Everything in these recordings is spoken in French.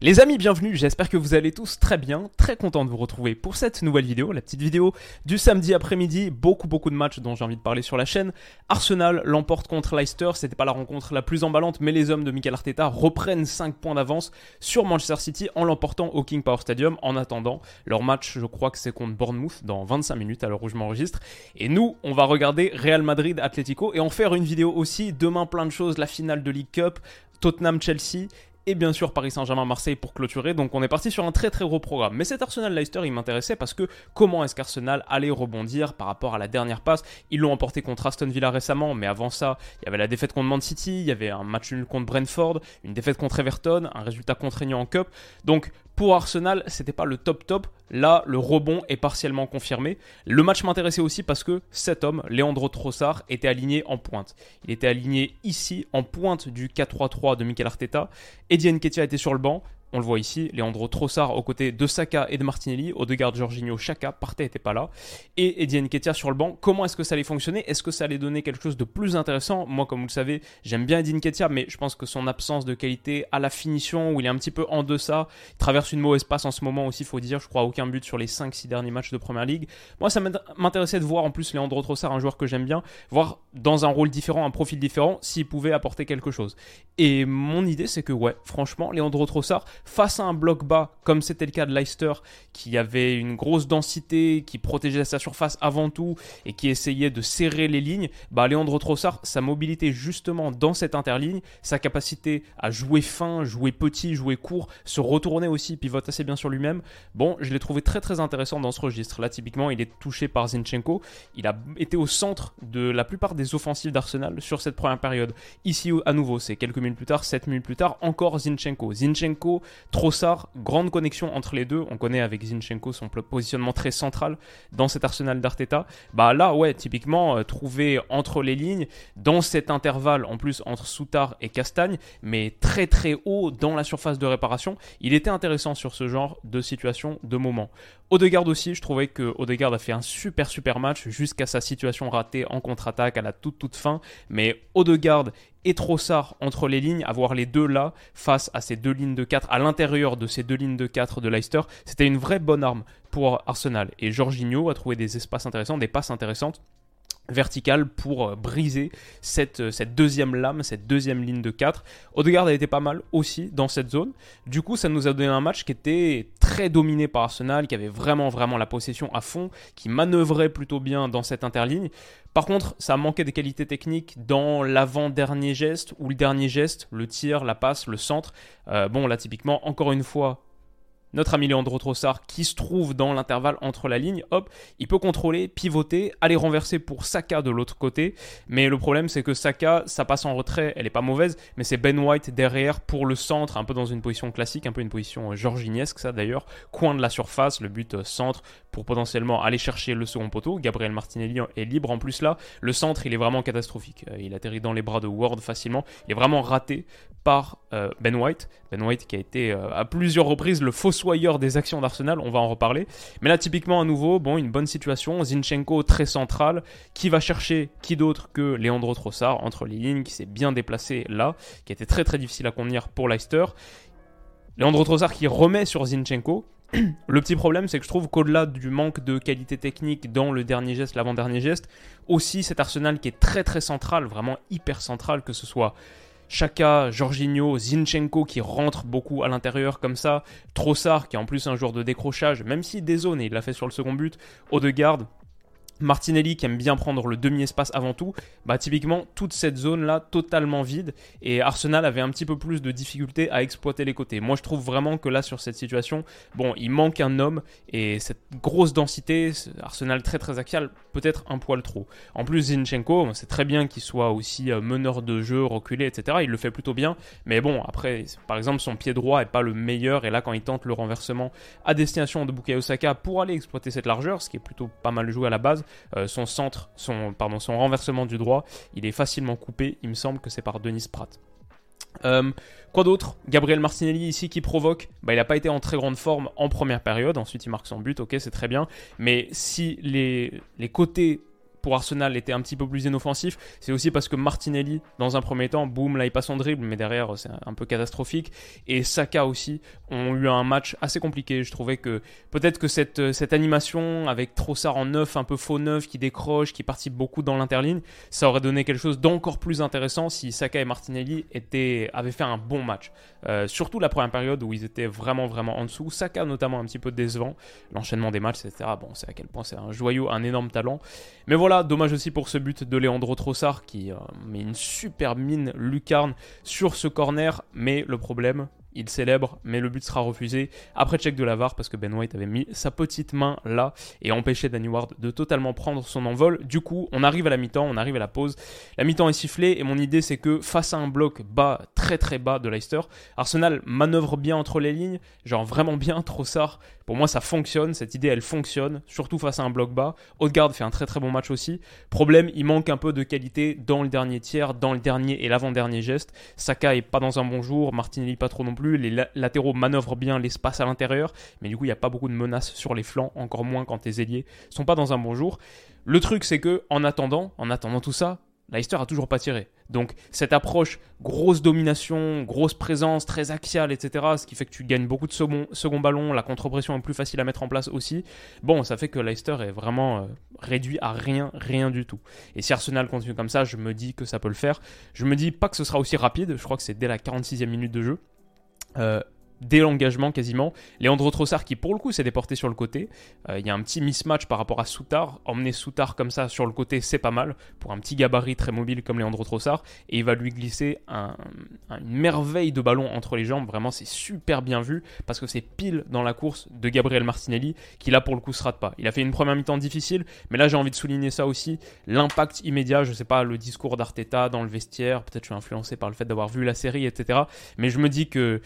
Les amis, bienvenue, j'espère que vous allez tous très bien, très content de vous retrouver pour cette nouvelle vidéo, la petite vidéo du samedi après-midi, beaucoup beaucoup de matchs dont j'ai envie de parler sur la chaîne. Arsenal l'emporte contre Leicester, c'était pas la rencontre la plus emballante, mais les hommes de Mikel Arteta reprennent 5 points d'avance sur Manchester City en l'emportant au King Power Stadium. En attendant, leur match, je crois que c'est contre Bournemouth dans 25 minutes à l'heure où je m'enregistre. Et nous, on va regarder Real Madrid Atlético et en faire une vidéo aussi, demain plein de choses, la finale de League Cup, Tottenham-Chelsea et bien sûr Paris Saint-Germain-Marseille pour clôturer. Donc on est parti sur un très très gros programme. Mais cet Arsenal-Leicester, il m'intéressait parce que comment est-ce qu'Arsenal allait rebondir par rapport à la dernière passe? Ils l'ont emporté contre Aston Villa récemment, mais avant ça, il y avait la défaite contre Man City, il y avait un match nul contre Brentford, une défaite contre Everton, un résultat contraignant en Cup. Donc pour Arsenal, c'était pas le top top. Là, le rebond est partiellement confirmé. Le match m'intéressait aussi parce que cet homme, Leandro Trossard, était aligné en pointe. Il était aligné ici, en pointe du 4-3-3 de Mikel Arteta. Eddie Nketiah était sur le banc. On le voit ici, Leandro Trossard aux côtés de Saka et de Martinelli, Odegaard, Jorginho, Chaka, Partey n'était pas là, et Eddie Nketiah sur le banc. Comment est-ce que ça allait fonctionner? Est-ce que ça allait donner quelque chose de plus intéressant? Moi, comme vous le savez, j'aime bien Eddie Nketiah, mais je pense que son absence de qualité à la finition, où il est un petit peu en deçà, il traverse une mauvaise passe en ce moment aussi, faut dire, je crois aucun but sur les 5-6 derniers matchs de Première Ligue. Moi, ça m'intéressait de voir en plus Leandro Trossard, un joueur que j'aime bien, voir dans un rôle différent, un profil différent, s'il pouvait apporter quelque chose. Et mon idée, c'est que ouais, franchement, Leandro Trossard, face à un bloc bas, comme c'était le cas de Leicester, qui avait une grosse densité, qui protégeait sa surface avant tout et qui essayait de serrer les lignes, bah Leandro Trossard, sa mobilité justement dans cette interligne, sa capacité à jouer fin, jouer petit, jouer court, se retourner aussi, pivote assez bien sur lui-même. Bon, je l'ai trouvé très très intéressant dans ce registre. Là, typiquement, il est touché par Zinchenko. Il a été au centre de la plupart des offensives d'Arsenal sur cette première période. Ici, à nouveau, c'est quelques minutes plus tard, 7 minutes plus tard, encore Zinchenko. Zinchenko, Trossard, grande connexion entre les deux. On connaît avec Zinchenko son positionnement très central dans cet arsenal d'Arteta. Bah là, ouais, typiquement, euh, trouvé entre les lignes, dans cet intervalle, en plus, entre Soutard et Castagne, mais très très haut dans la surface de réparation. Il était intéressant sur ce genre de situation, de moment. Odegaard aussi, je trouvais que Odegaard a fait un super super match jusqu'à sa situation ratée en contre-attaque à la toute toute fin. Mais Odegaard et Trossard entre les lignes, avoir les deux là face à ces deux lignes de 4, à l'intérieur de ces deux lignes de 4 de Leicester, c'était une vraie bonne arme pour Arsenal. Et Jorginho a trouvé des espaces intéressants, des passes intéressantes verticale pour euh, briser cette, euh, cette deuxième lame, cette deuxième ligne de 4. Odegaard a été pas mal aussi dans cette zone. Du coup, ça nous a donné un match qui était très dominé par Arsenal, qui avait vraiment vraiment la possession à fond, qui manœuvrait plutôt bien dans cette interligne. Par contre, ça manquait de qualité technique dans l'avant-dernier geste ou le dernier geste, le tir, la passe, le centre. Euh, bon, là typiquement, encore une fois, notre ami Leandro Trossard qui se trouve dans l'intervalle entre la ligne, hop, il peut contrôler, pivoter, aller renverser pour Saka de l'autre côté. Mais le problème c'est que Saka, ça passe en retrait, elle est pas mauvaise, mais c'est Ben White derrière pour le centre, un peu dans une position classique, un peu une position georginesque ça d'ailleurs, coin de la surface, le but euh, centre pour potentiellement aller chercher le second poteau. Gabriel Martinelli est libre. En plus là, le centre il est vraiment catastrophique, euh, il atterrit dans les bras de Ward facilement, il est vraiment raté par euh, Ben White, Ben White qui a été à plusieurs reprises le faux soyeur des actions d'Arsenal, on va en reparler. Mais là, typiquement, à nouveau, bon, une bonne situation. Zinchenko très central, qui va chercher qui d'autre que Leandro Trossard entre les lignes, qui s'est bien déplacé là, qui été très très difficile à contenir pour Leicester. Leandro Trossard qui remet sur Zinchenko. Le petit problème, c'est que je trouve qu'au-delà du manque de qualité technique dans le dernier geste, l'avant-dernier geste, aussi cet Arsenal qui est très très central, vraiment hyper central, que ce soit Chaka, Jorginho, Zinchenko qui rentrent beaucoup à l'intérieur comme ça, Trossard qui est en plus un joueur de décrochage, même si des et il l'a fait sur le second but, Odegaard, Martinelli qui aime bien prendre le demi-espace avant tout, bah typiquement toute cette zone là totalement vide et Arsenal avait un petit peu plus de difficulté à exploiter les côtés. Moi je trouve vraiment que là sur cette situation, bon il manque un homme et cette grosse densité, Arsenal très très axial, peut-être un poil trop. En plus Zinchenko, c'est très bien qu'il soit aussi euh, meneur de jeu, reculé, etc. Il le fait plutôt bien, mais bon après par exemple son pied droit est pas le meilleur et là quand il tente le renversement à destination de Bukayo Saka pour aller exploiter cette largeur, ce qui est plutôt pas mal joué à la base, son centre, son, pardon, son renversement du droit, il est facilement coupé. Il me semble que c'est par Denis Pratt. Euh, quoi d'autre? Gabriel Martinelli ici qui provoque, bah, il n'a pas été en très grande forme en première période, ensuite il marque son but, ok c'est très bien, mais si les côtés Arsenal était un petit peu plus inoffensif, c'est aussi parce que Martinelli, dans un premier temps, boum, là il passe en dribble, mais derrière c'est un peu catastrophique. Et Saka aussi ont eu un match assez compliqué. Je trouvais que peut-être que cette, cette animation avec Trossard en neuf, un peu faux neuf, qui décroche, qui participe beaucoup dans l'interligne, ça aurait donné quelque chose d'encore plus intéressant si Saka et Martinelli étaient, avaient fait un bon match. Euh, surtout la première période où ils étaient vraiment vraiment en dessous. Saka notamment un petit peu décevant. L'enchaînement des matchs, etc. Bon, c'est à quel point c'est un joyau, un énorme talent. Mais voilà dommage aussi pour ce but de Leandro Trossard qui euh, met une super mine lucarne sur ce corner. Mais le problème, il célèbre, mais le but sera refusé après check de la VAR parce que Ben White avait mis sa petite main là et empêché Danny Ward de totalement prendre son envol. Du coup, on arrive à la mi-temps, on arrive à la pause. La mi-temps est sifflée et mon idée c'est que face à un bloc bas, très très bas de Leicester, Arsenal manœuvre bien entre les lignes, genre vraiment bien, Trossard. Pour moi, ça fonctionne, cette idée elle fonctionne, surtout face à un bloc bas. Odegaard fait un très très bon match aussi. Problème, il manque un peu de qualité dans le dernier tiers, dans le dernier et l'avant-dernier geste. Saka est pas dans un bon jour, Martinelli pas trop non plus les latéraux manœuvrent bien l'espace à l'intérieur, mais du coup, il n'y a pas beaucoup de menaces sur les flancs, encore moins quand tes ailiers sont pas dans un bon jour. Le truc, c'est que en attendant, en attendant tout ça, Leicester a toujours pas tiré. Donc cette approche, grosse domination, grosse présence, très axiale, etc., ce qui fait que tu gagnes beaucoup de second, second ballon, la contre-pression est plus facile à mettre en place aussi, bon, ça fait que Leicester est vraiment euh, réduit à rien, rien du tout. Et si Arsenal continue comme ça, je me dis que ça peut le faire. Je me dis pas que ce sera aussi rapide, je crois que c'est dès la 46e minute de jeu. Euh, dès l'engagement quasiment. Leandro Trossard qui pour le coup s'est déporté sur le côté. Euh, il y a un petit mismatch par rapport à Soutard. Emmener Soutard comme ça sur le côté c'est pas mal pour un petit gabarit très mobile comme Leandro Trossard. Et il va lui glisser une merveille de ballon entre les jambes. Vraiment c'est super bien vu parce que c'est pile dans la course de Gabriel Martinelli qui là pour le coup se rate pas. Il a fait une première mi-temps difficile mais là j'ai envie de souligner ça aussi. L'impact immédiat, je sais pas, le discours d'Arteta dans le vestiaire. Peut-être je suis influencé par le fait d'avoir vu la série etc. Mais je me dis que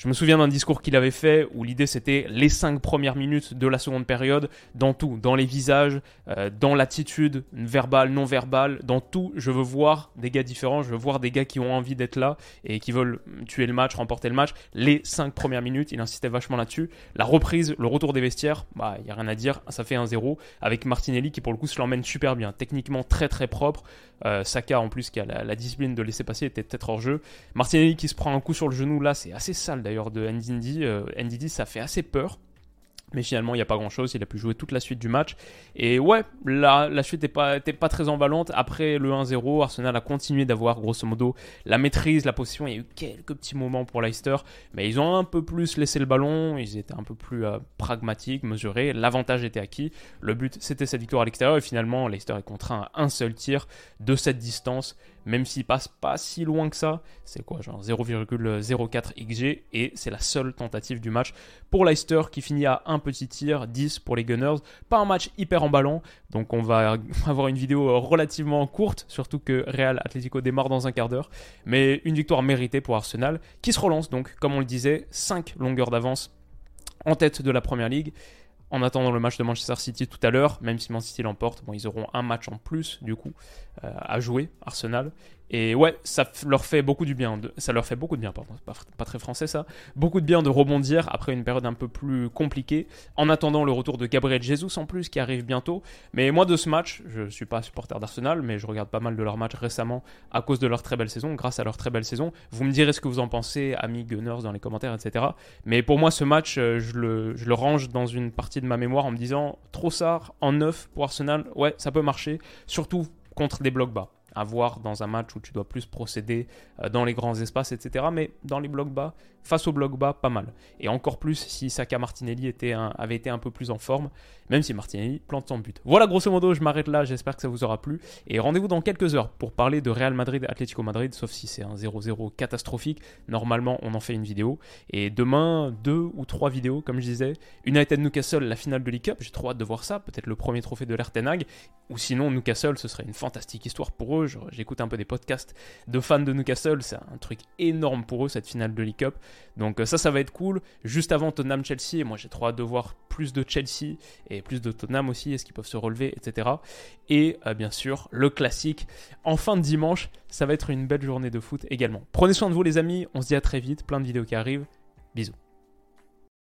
je me souviens d'un discours qu'il avait fait où l'idée c'était les cinq premières minutes de la seconde période, dans tout, dans les visages, euh, dans l'attitude verbale, non verbale, dans tout, je veux voir des gars différents, je veux voir des gars qui ont envie d'être là et qui veulent tuer le match, remporter le match. Les cinq premières minutes, il insistait vachement là-dessus. La reprise, le retour des vestiaires, bah il y a rien à dire, ça fait un 0 avec Martinelli qui pour le coup se l'emmène super bien, techniquement très très propre. Euh, Saka en plus qui a la, discipline de laisser passer était peut-être hors jeu. Martinelli qui se prend un coup sur le genou là, c'est assez sale d'ailleurs de Ndidi. Euh, Ndidi, ça fait assez peur. Mais finalement, il n'y a pas grand-chose. Il a pu jouer toute la suite du match. Et ouais, la, suite n'était pas, pas très emballante. Après le 1-0, Arsenal a continué d'avoir grosso modo la maîtrise, la position. Il y a eu quelques petits moments pour Leicester. Mais ils ont un peu plus laissé le ballon. Ils étaient un peu plus euh, pragmatiques, mesurés. L'avantage était acquis. Le but, c'était cette victoire à l'extérieur. Et finalement, Leicester est contraint à un seul tir de cette distance même s'il passe pas si loin que ça. C'est quoi, genre 0,04 XG, et c'est la seule tentative du match pour Leicester qui finit à un petit tir, 10 pour les Gunners. Pas un match hyper emballant, donc on va avoir une vidéo relativement courte, surtout que Real Atletico démarre dans un quart d'heure, mais une victoire méritée pour Arsenal, qui se relance donc, comme on le disait, 5 longueurs d'avance en tête de la Première Ligue en attendant le match de Manchester City tout à l'heure, même si Man City l'emporte, bon, ils auront un match en plus du coup euh, à jouer, Arsenal. Et ouais, ça leur fait beaucoup du bien. Ça leur fait beaucoup de bien, pardon, pas, très français ça. Beaucoup de bien de rebondir après une période un peu plus compliquée. En attendant le retour de Gabriel Jesus en plus qui arrive bientôt. Mais moi de ce match, je suis pas supporter d'Arsenal, mais je regarde pas mal de leurs matchs récemment à cause de leur très belle saison, grâce à leur très belle saison. Vous me direz ce que vous en pensez, amis Gunners dans les commentaires, etc. Mais pour moi, ce match, euh, je le, je le range dans une partie de ma mémoire en me disant Trossard en neuf pour Arsenal, ouais, ça peut marcher. Surtout contre des blocs bas. À voir dans un match où tu dois plus procéder euh, dans les grands espaces, etc. Mais dans les blocs bas, face au bloc bas, pas mal. Et encore plus si Saka Martinelli avait été un peu plus en forme, même si Martinelli plante son but. Voilà, grosso modo, je m'arrête là, j'espère que ça vous aura plu. Et rendez-vous dans quelques heures pour parler de Real Madrid Atlético Madrid, sauf si c'est un 0-0 catastrophique. Normalement, on en fait une vidéo. Et demain, deux ou trois vidéos, comme je disais. United Newcastle, la finale de League Cup, j'ai trop hâte de voir ça. Peut-être le premier trophée de l'Ertenag. Ou sinon, Newcastle, ce serait une fantastique histoire pour eux. J'écoute un peu des podcasts de fans de Newcastle, c'est un truc énorme pour eux, cette finale de League Cup. Donc euh, ça, ça va être cool. Juste avant Tottenham-Chelsea, moi j'ai trop hâte de voir plus de Chelsea et plus de Tottenham aussi, est-ce qu'ils peuvent se relever, etc. Et euh, bien sûr, le classique, en fin de dimanche, ça va être une belle journée de foot également. Prenez soin de vous les amis, on se dit à très vite, plein de vidéos qui arrivent. Bisous.